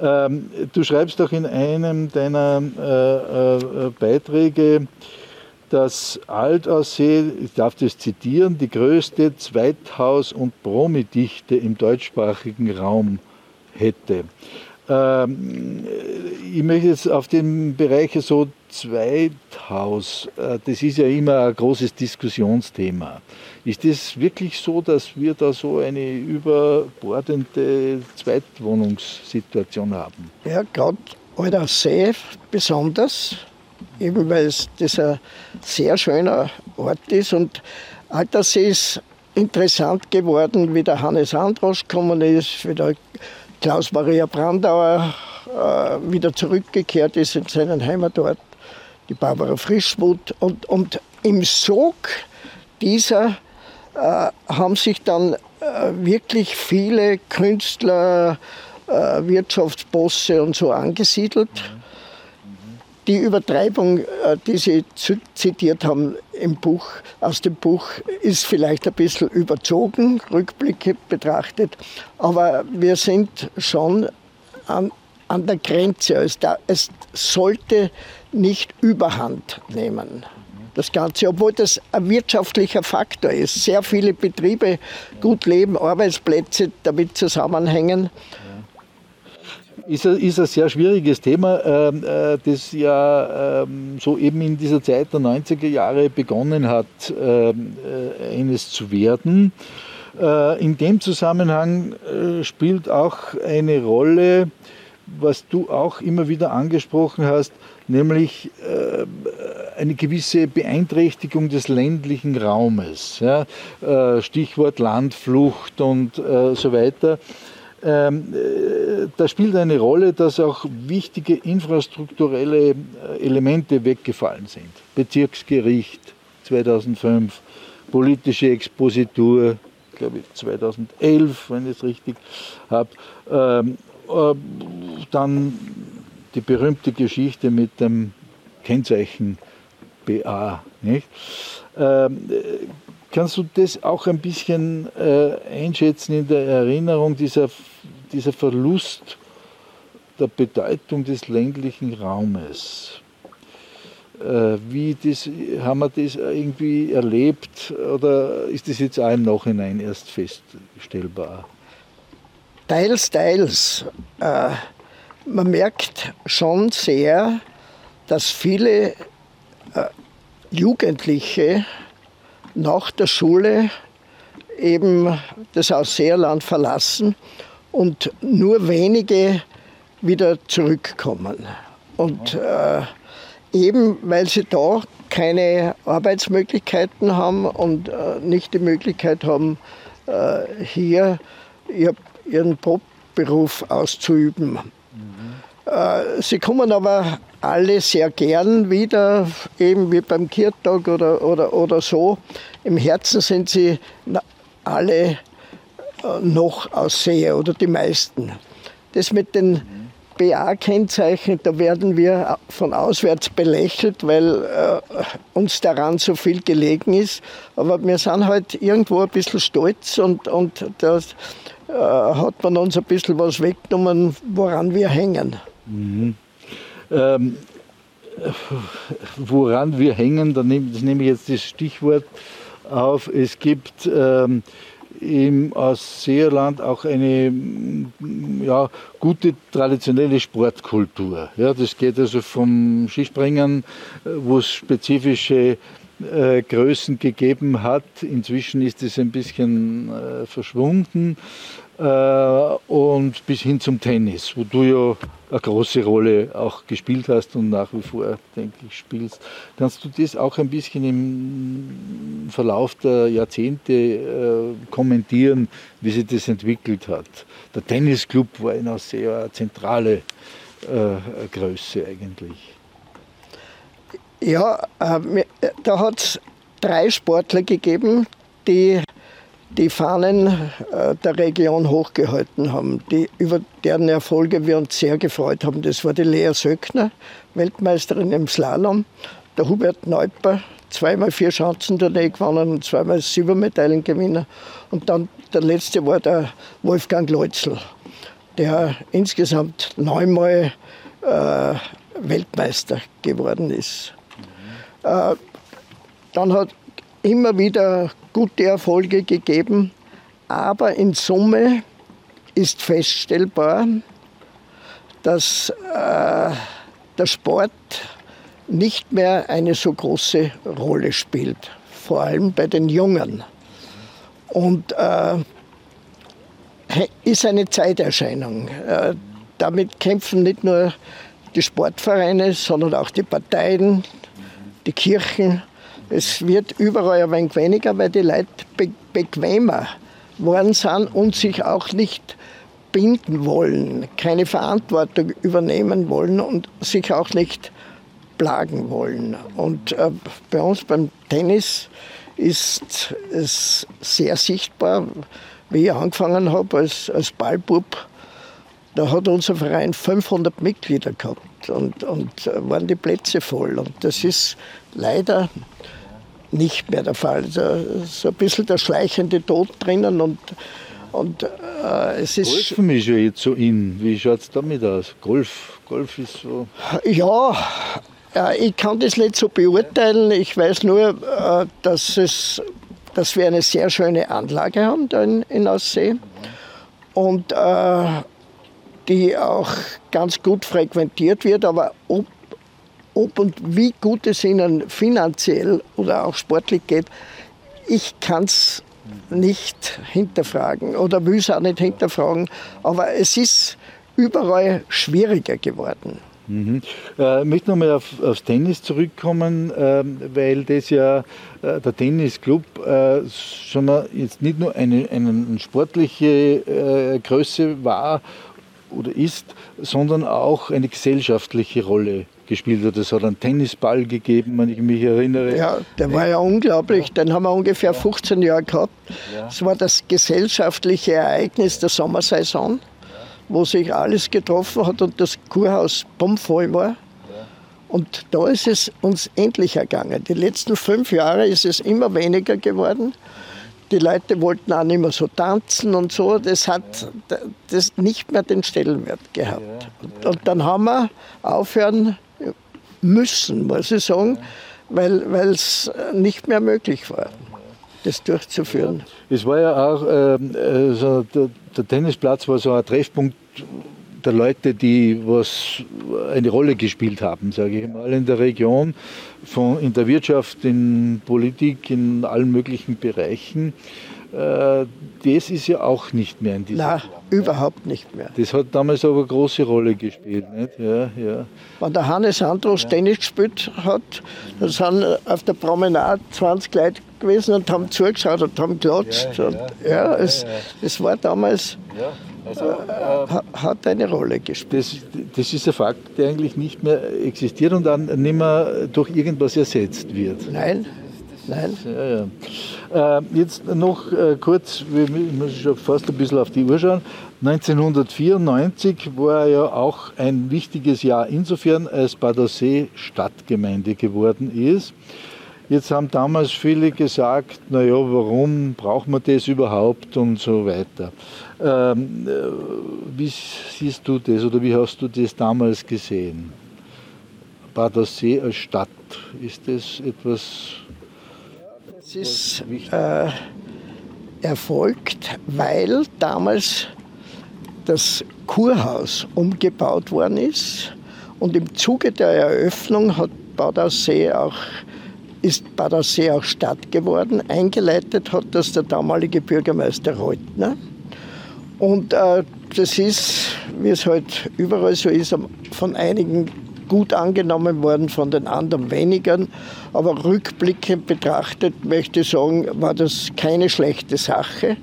Ähm, du schreibst doch in einem deiner äh, äh, Beiträge, dass Altaussee, ich darf das zitieren, die größte Zweithaus- und Promidichte im deutschsprachigen Raum hätte. Ähm, ich möchte jetzt auf den Bereich so Zweithaus, äh, das ist ja immer ein großes Diskussionsthema. Ist es wirklich so, dass wir da so eine überbordende Zweitwohnungssituation haben? Ja, gerade Alter See besonders, eben weil es das ein sehr schöner Ort ist und Altersee ist interessant geworden, wie der Hannes Androsch gekommen ist, wie der Klaus-Maria Brandauer äh, wieder zurückgekehrt ist in seinen Heimatort, die Barbara Frischmuth. Und, und im Sog dieser äh, haben sich dann äh, wirklich viele Künstler, äh, Wirtschaftsbosse und so angesiedelt. Die Übertreibung, äh, die Sie zitiert haben im Buch, aus dem Buch, ist vielleicht ein bisschen überzogen, rückblickend betrachtet, aber wir sind schon an, an der Grenze. Es, da, es sollte nicht überhand nehmen das Ganze, obwohl das ein wirtschaftlicher Faktor ist. Sehr viele Betriebe gut leben, Arbeitsplätze damit zusammenhängen. Ist ist ein sehr schwieriges Thema, ähm, äh, das ja ähm, so eben in dieser Zeit der 90er Jahre begonnen hat, ähm, äh, eines zu werden. Äh, in dem Zusammenhang spielt auch eine Rolle, was du auch immer wieder angesprochen hast, nämlich eine gewisse Beeinträchtigung des ländlichen Raumes. Stichwort Landflucht und so weiter ähm, äh, da spielt eine Rolle, dass auch wichtige infrastrukturelle äh, Elemente weggefallen sind. Bezirksgericht 2005, politische Expositur, glaube ich 2011, wenn ich es richtig habe. Ähm, äh, dann die berühmte Geschichte mit dem Kennzeichen BA. Nicht? Ähm, Kannst du das auch ein bisschen äh, einschätzen in der Erinnerung, dieser, dieser Verlust der Bedeutung des ländlichen Raumes? Äh, wie das, haben wir das irgendwie erlebt oder ist das jetzt auch im Nachhinein erst feststellbar? Teils, teils. Äh, man merkt schon sehr, dass viele äh, Jugendliche nach der Schule eben das Ausseerland verlassen und nur wenige wieder zurückkommen. Und äh, eben weil sie da keine Arbeitsmöglichkeiten haben und äh, nicht die Möglichkeit haben, äh, hier ihr, ihren Beruf auszuüben. Äh, sie kommen aber alle sehr gern wieder, eben wie beim Kirtag oder, oder, oder so. Im Herzen sind sie alle äh, noch Ausseher oder die meisten. Das mit den BA-Kennzeichen, da werden wir von auswärts belächelt, weil äh, uns daran so viel gelegen ist. Aber wir sind halt irgendwo ein bisschen stolz und, und da äh, hat man uns ein bisschen was weggenommen, woran wir hängen. Mhm. Ähm, woran wir hängen, das nehme ich jetzt das Stichwort auf. Es gibt ähm, im Ausseerland auch eine ja, gute traditionelle Sportkultur. Ja, das geht also vom Skispringen, äh, wo es spezifische äh, Größen gegeben hat. Inzwischen ist es ein bisschen äh, verschwunden. Äh, und bis hin zum Tennis, wo du ja eine große Rolle auch gespielt hast und nach wie vor, denke ich, spielst. Kannst du das auch ein bisschen im Verlauf der Jahrzehnte äh, kommentieren, wie sich das entwickelt hat? Der Tennisclub war eine sehr zentrale äh, Größe eigentlich. Ja, da hat es drei Sportler gegeben, die die Fahnen äh, der Region hochgehalten haben, die, über deren Erfolge wir uns sehr gefreut haben. Das war die Lea Söckner, Weltmeisterin im Slalom, der Hubert Neuper, zweimal vier Schanzentournee gewonnen und zweimal Silbermedaillengewinner. Und dann der letzte war der Wolfgang Leutzl, der insgesamt neunmal äh, Weltmeister geworden ist. Äh, dann hat immer wieder gute Erfolge gegeben, aber in Summe ist feststellbar, dass äh, der Sport nicht mehr eine so große Rolle spielt, vor allem bei den Jungen. Und äh, ist eine Zeiterscheinung. Äh, damit kämpfen nicht nur die Sportvereine, sondern auch die Parteien, die Kirchen. Es wird überall ein wenig weniger, weil die Leute be bequemer worden sind und sich auch nicht binden wollen, keine Verantwortung übernehmen wollen und sich auch nicht plagen wollen. Und äh, bei uns beim Tennis ist es sehr sichtbar, wie ich angefangen habe als, als Ballbub. Da hat unser Verein 500 Mitglieder gehabt und, und waren die Plätze voll. Und das ist leider nicht mehr der Fall. Da ist ein bisschen der schleichende Tod drinnen und und äh, es ist. Golfen ist ja jetzt so in. Wie schaut es damit aus? Golf, Golf ist so. Ja, ja, ich kann das nicht so beurteilen. Ich weiß nur, äh, dass, es, dass wir eine sehr schöne Anlage haben da in, in Aussee. Und äh, die auch ganz gut frequentiert wird. Aber ob, ob und wie gut es ihnen finanziell oder auch sportlich geht, ich kann es nicht hinterfragen oder will es auch nicht hinterfragen. Aber es ist überall schwieriger geworden. Mhm. Äh, ich möchte nochmal auf, aufs Tennis zurückkommen, äh, weil das ja äh, der Tennisclub äh, schon jetzt nicht nur eine, eine sportliche äh, Größe war oder ist, sondern auch eine gesellschaftliche Rolle gespielt hat. Es hat einen Tennisball gegeben, wenn ich mich erinnere. Ja, der war ja unglaublich. Den haben wir ungefähr 15 Jahre gehabt. Es war das gesellschaftliche Ereignis der Sommersaison, wo sich alles getroffen hat und das Kurhaus bummvoll war. Und da ist es uns endlich ergangen. Die letzten fünf Jahre ist es immer weniger geworden. Die Leute wollten auch nicht mehr so tanzen und so. Das hat das nicht mehr den Stellenwert gehabt. Und dann haben wir aufhören müssen, muss ich sagen, weil es nicht mehr möglich war, das durchzuführen. Es war ja auch, äh, so der, der, Tennisplatz war so ein Treffpunkt der Leute, die was eine Rolle gespielt haben, sage ich mal, in der Region, von, in der Wirtschaft, in Politik, in allen möglichen Bereichen. Äh, das ist ja auch nicht mehr in diesem Nein, Jahr. überhaupt nicht mehr. Das hat damals aber eine große Rolle gespielt. Nicht? Ja, ja. Wenn der Hannes Andros ja. Tennis gespielt hat, dann sind auf der Promenade 20 Leute gewesen und haben zugeschaut und haben geklatscht. Ja, ja, ja, es, es war damals, also, äh, hat eine Rolle gespielt. Das, das ist ein Fakt, der eigentlich nicht mehr existiert und dann nicht mehr durch irgendwas ersetzt wird. Nein, nein. Ja, ja. Äh, jetzt noch äh, kurz, wir müssen schon fast ein bisschen auf die Uhr schauen. 1994 war ja auch ein wichtiges Jahr insofern, als Badersee Stadtgemeinde geworden ist. Jetzt haben damals viele gesagt, naja, warum braucht man das überhaupt und so weiter. Ähm, äh, wie siehst du das oder wie hast du das damals gesehen? Badersee als Stadt, ist das etwas es ist äh, erfolgt, weil damals das Kurhaus umgebaut worden ist und im Zuge der Eröffnung hat Bad Aussee auch, ist Bad Aussee auch Stadt geworden. Eingeleitet hat das der damalige Bürgermeister Reutner. Und äh, das ist, wie es halt überall so ist, von einigen gut angenommen worden, von den anderen weniger. Aber rückblickend betrachtet möchte ich sagen, war das keine schlechte Sache.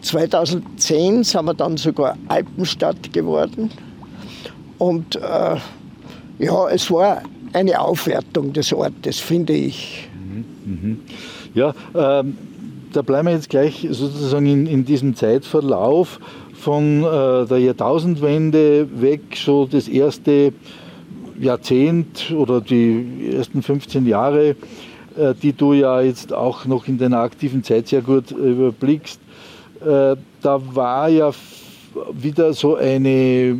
2010 sind wir dann sogar Alpenstadt geworden. Und äh, ja, es war eine Aufwertung des Ortes, finde ich. Mhm, mhm. Ja, ähm, da bleiben wir jetzt gleich sozusagen in, in diesem Zeitverlauf von äh, der Jahrtausendwende weg, so das erste Jahrzehnt oder die ersten 15 Jahre, äh, die du ja jetzt auch noch in deiner aktiven Zeit sehr gut überblickst, äh, da war ja wieder so eine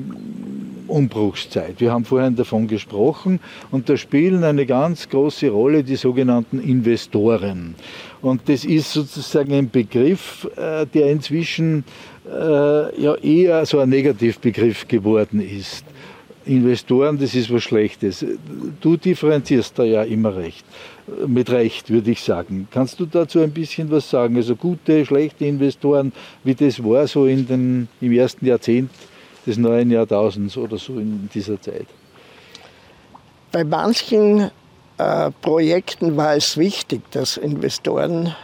Umbruchszeit. Wir haben vorhin davon gesprochen und da spielen eine ganz große Rolle die sogenannten Investoren. Und das ist sozusagen ein Begriff, äh, der inzwischen äh, ja eher so ein Negativbegriff geworden ist. Investoren, das ist was Schlechtes. Du differenzierst da ja immer recht. Mit Recht, würde ich sagen. Kannst du dazu ein bisschen was sagen? Also gute, schlechte Investoren, wie das war so in den, im ersten Jahrzehnt des neuen Jahrtausends oder so in dieser Zeit? Bei manchen äh, Projekten war es wichtig, dass Investoren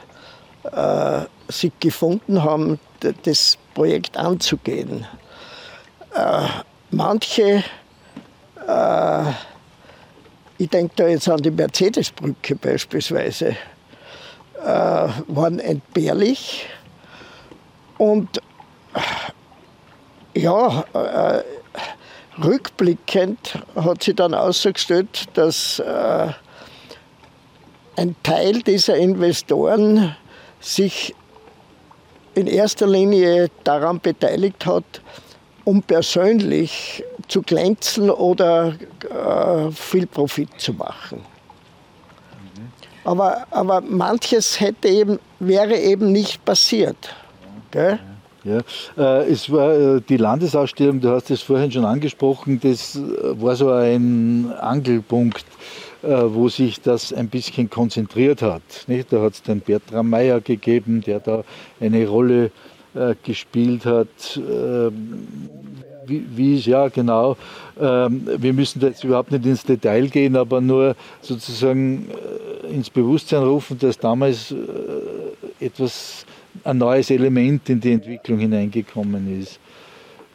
äh, sich gefunden haben, das Projekt anzugehen. Äh, manche, äh, ich denke da jetzt an die Mercedesbrücke beispielsweise, äh, waren entbehrlich. Und ja, äh, rückblickend hat sich dann ausgestellt, dass äh, ein Teil dieser Investoren sich in erster Linie daran beteiligt hat, um persönlich zu glänzen oder äh, viel Profit zu machen. Aber, aber manches hätte eben, wäre eben nicht passiert. Gell? Ja, äh, es war äh, die Landesausstellung, du hast es vorhin schon angesprochen, das äh, war so ein Angelpunkt, wo sich das ein bisschen konzentriert hat. Da hat es den Bertram Meyer gegeben, der da eine Rolle gespielt hat. Wie, wie ja genau, ähm, wir müssen jetzt überhaupt nicht ins Detail gehen, aber nur sozusagen ins Bewusstsein rufen, dass damals etwas ein neues Element in die Entwicklung hineingekommen ist.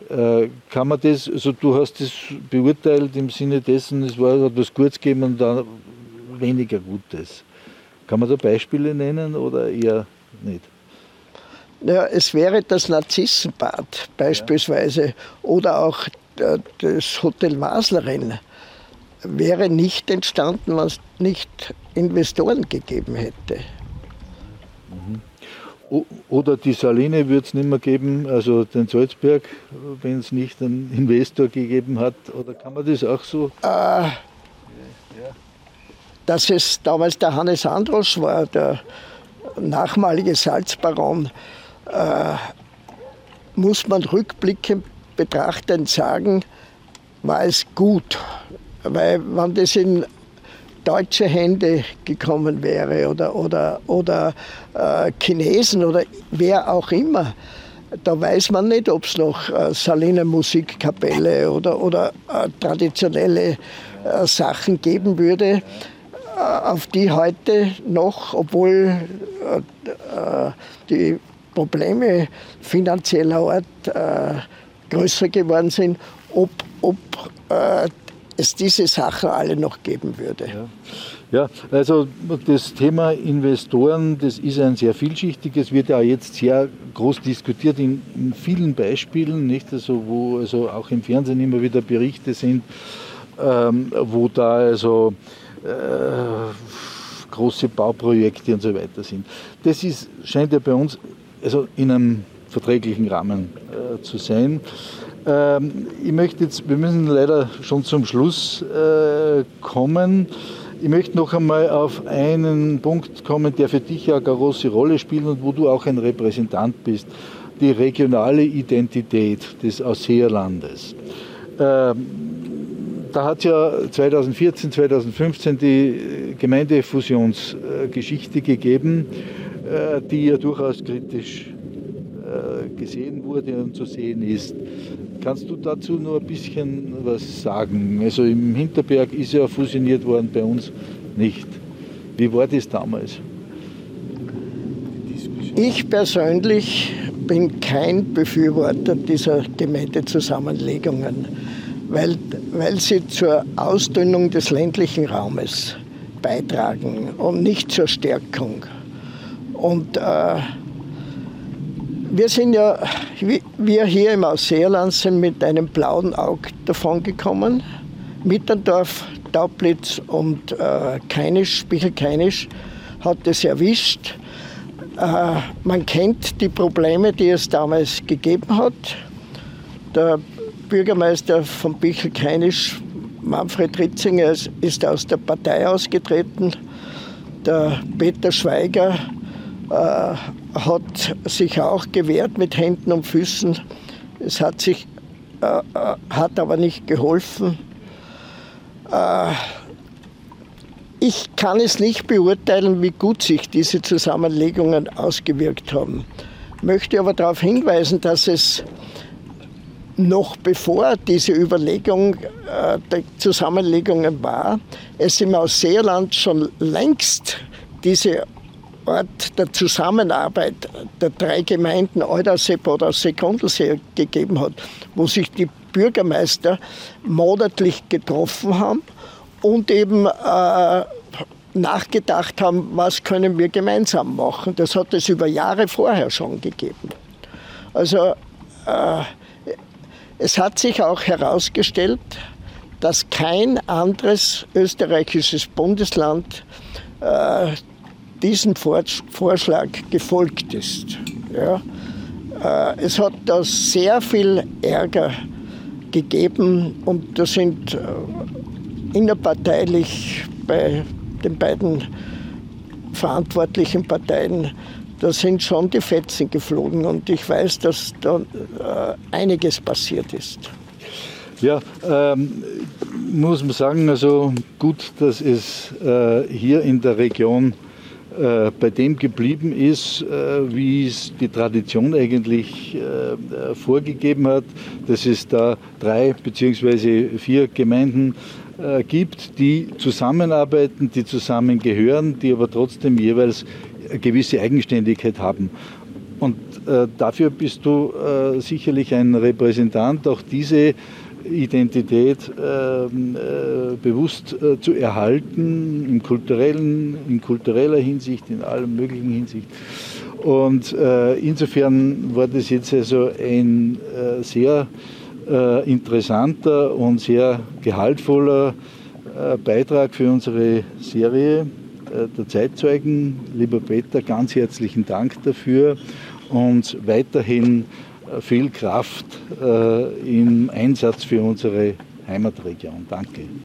Äh, kann man das, also du hast das beurteilt im Sinne dessen, es war etwas Gutes gegeben und dann weniger Gutes. Kann man da Beispiele nennen oder eher nicht? Ja, es wäre das Narzissenbad beispielsweise ja. oder auch äh, das Hotel Maslerin wäre nicht entstanden, wenn es nicht Investoren gegeben hätte. Mhm. Oder die Saline wird es nicht mehr geben, also den Salzberg, wenn es nicht einen Investor gegeben hat. Oder kann man das auch so? Äh, dass es damals der Hannes Andros war, der nachmalige Salzbaron, äh, muss man rückblickend betrachtend sagen, war es gut. Weil wenn das in deutsche Hände gekommen wäre oder, oder, oder äh, Chinesen oder wer auch immer, da weiß man nicht, ob es noch äh, Saliner Musikkapelle oder, oder äh, traditionelle äh, Sachen geben würde, äh, auf die heute noch, obwohl äh, äh, die Probleme finanzieller Art größer geworden sind, ob, ob es diese Sachen alle noch geben würde. Ja. Ja, also das Thema Investoren, das ist ein sehr vielschichtiges, wird ja jetzt sehr groß diskutiert in, in, vielen Beispielen, nicht? Also wo also auch im Fernsehen immer wieder Berichte sind, ähm, wo da also äh, große Bauprojekte und so weiter sind. Das ist, scheint ja bei uns also in einem verträglichen Rahmen äh, zu sein. Ähm, ich möchte jetzt, wir müssen leider schon zum Schluss äh, kommen. Ich möchte noch einmal auf einen Punkt kommen, der für dich ja eine große Rolle spielt und wo du auch ein Repräsentant bist. Die regionale Identität des Ausseerlandes. Ähm, da hat ja 2014, 2015 die Gemeindefusionsgeschichte gegeben, die ja durchaus kritisch äh, gesehen wurde und zu sehen ist. Kannst du dazu nur ein bisschen was sagen? Also im Hinterberg ist ja fusioniert worden, bei uns nicht. Wie war das damals? Ich persönlich bin kein Befürworter dieser Gemeindezusammenlegungen, weil, weil sie zur Ausdünnung des ländlichen Raumes beitragen und nicht zur Stärkung. Und äh, wir sind ja, wir hier im Ausseerland sind mit einem blauen Auge davongekommen. Mitterndorf, Taublitz und äh, Keinisch, Spichel-Keinisch hat es erwischt. Äh, man kennt die Probleme, die es damals gegeben hat. Der Bürgermeister von Bichelkeinisch, Manfred Ritzinger, ist aus der Partei ausgetreten. Der Peter Schweiger hat sich auch gewehrt mit Händen und Füßen. Es hat, sich, äh, äh hat aber nicht geholfen. Äh, ich kann es nicht beurteilen, wie gut sich diese Zusammenlegungen ausgewirkt haben. Möchte aber darauf hinweisen, dass es noch bevor diese Überlegung äh, der Zusammenlegungen war, es im Ausseerland schon längst diese Ort der Zusammenarbeit der drei Gemeinden Eudersee, Bodersee, Grundlsee gegeben hat, wo sich die Bürgermeister monatlich getroffen haben und eben äh, nachgedacht haben, was können wir gemeinsam machen. Das hat es über Jahre vorher schon gegeben. Also äh, es hat sich auch herausgestellt, dass kein anderes österreichisches Bundesland äh, diesem Vorschlag gefolgt ist. Ja. Äh, es hat da sehr viel Ärger gegeben und da sind äh, innerparteilich bei den beiden verantwortlichen Parteien, da sind schon die Fetzen geflogen und ich weiß, dass da äh, einiges passiert ist. Ja, ähm, muss man sagen, also gut, dass es äh, hier in der Region äh, bei dem geblieben ist, äh, wie es die Tradition eigentlich äh, vorgegeben hat, dass es da drei beziehungsweise vier Gemeinden gibt, die zusammenarbeiten, die zusammengehören, die aber trotzdem jeweils eine gewisse Eigenständigkeit haben. Und dafür bist du sicherlich ein Repräsentant, auch diese Identität ähm, äh, bewusst äh, zu erhalten, im kulturellen, in kultureller Hinsicht, in allen möglichen Hinsicht. Und äh, insofern war das jetzt also ein äh, sehr äh, interessanter und sehr gehaltvoller Beitrag für unsere Serie der Zeitzeugen. Lieber Peter, ganz herzlichen Dank dafür und weiterhin viel Kraft äh, im Einsatz für unsere Heimatregion. Danke.